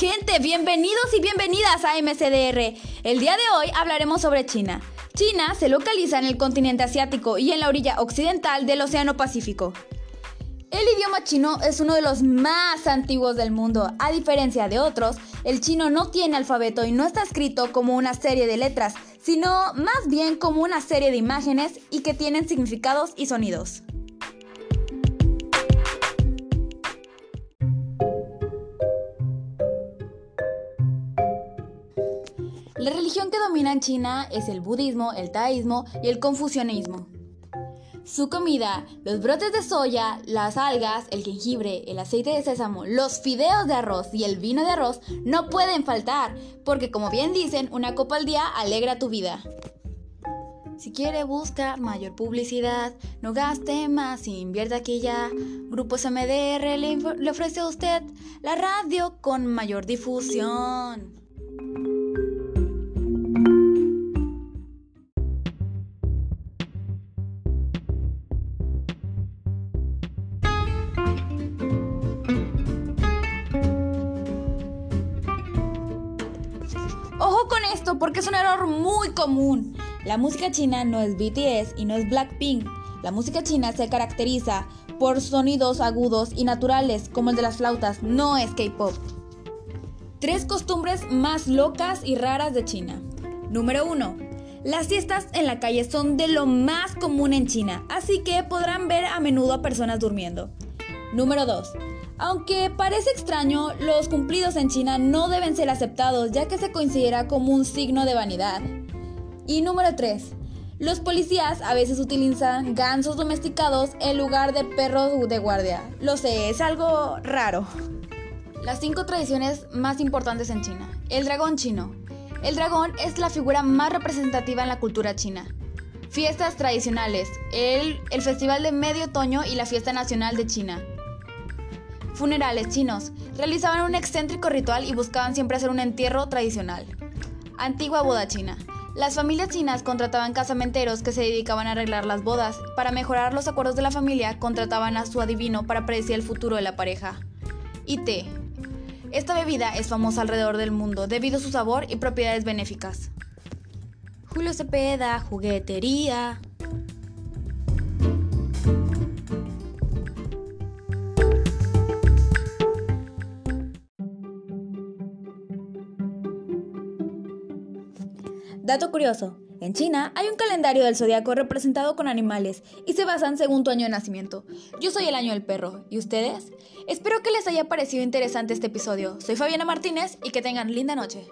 gente, bienvenidos y bienvenidas a MCDR. El día de hoy hablaremos sobre China. China se localiza en el continente asiático y en la orilla occidental del Océano Pacífico. El idioma chino es uno de los más antiguos del mundo. A diferencia de otros, el chino no tiene alfabeto y no está escrito como una serie de letras, sino más bien como una serie de imágenes y que tienen significados y sonidos. La religión que domina en China es el budismo, el taoísmo y el confucianismo. Su comida, los brotes de soya, las algas, el jengibre, el aceite de sésamo, los fideos de arroz y el vino de arroz no pueden faltar, porque como bien dicen, una copa al día alegra tu vida. Si quiere buscar mayor publicidad, no gaste más, invierta aquí ya. Grupos MDR le ofrece a usted la radio con mayor difusión. Ojo con esto porque es un error muy común. La música china no es BTS y no es Blackpink. La música china se caracteriza por sonidos agudos y naturales como el de las flautas, no es K-pop. Tres costumbres más locas y raras de China. Número 1. Las siestas en la calle son de lo más común en China, así que podrán ver a menudo a personas durmiendo. Número 2. Aunque parece extraño, los cumplidos en China no deben ser aceptados ya que se considera como un signo de vanidad. Y número 3. Los policías a veces utilizan gansos domesticados en lugar de perros de guardia. Lo sé, es algo raro. Las 5 tradiciones más importantes en China. El dragón chino. El dragón es la figura más representativa en la cultura china. Fiestas tradicionales. El, el Festival de Medio Otoño y la Fiesta Nacional de China. Funerales chinos. Realizaban un excéntrico ritual y buscaban siempre hacer un entierro tradicional. Antigua boda china. Las familias chinas contrataban casamenteros que se dedicaban a arreglar las bodas. Para mejorar los acuerdos de la familia, contrataban a su adivino para predecir el futuro de la pareja. Y té. Esta bebida es famosa alrededor del mundo debido a su sabor y propiedades benéficas. Julio Cepeda, juguetería. Dato curioso. En China hay un calendario del zodiaco representado con animales y se basan según tu año de nacimiento. Yo soy el año del perro. ¿Y ustedes? Espero que les haya parecido interesante este episodio. Soy Fabiana Martínez y que tengan linda noche.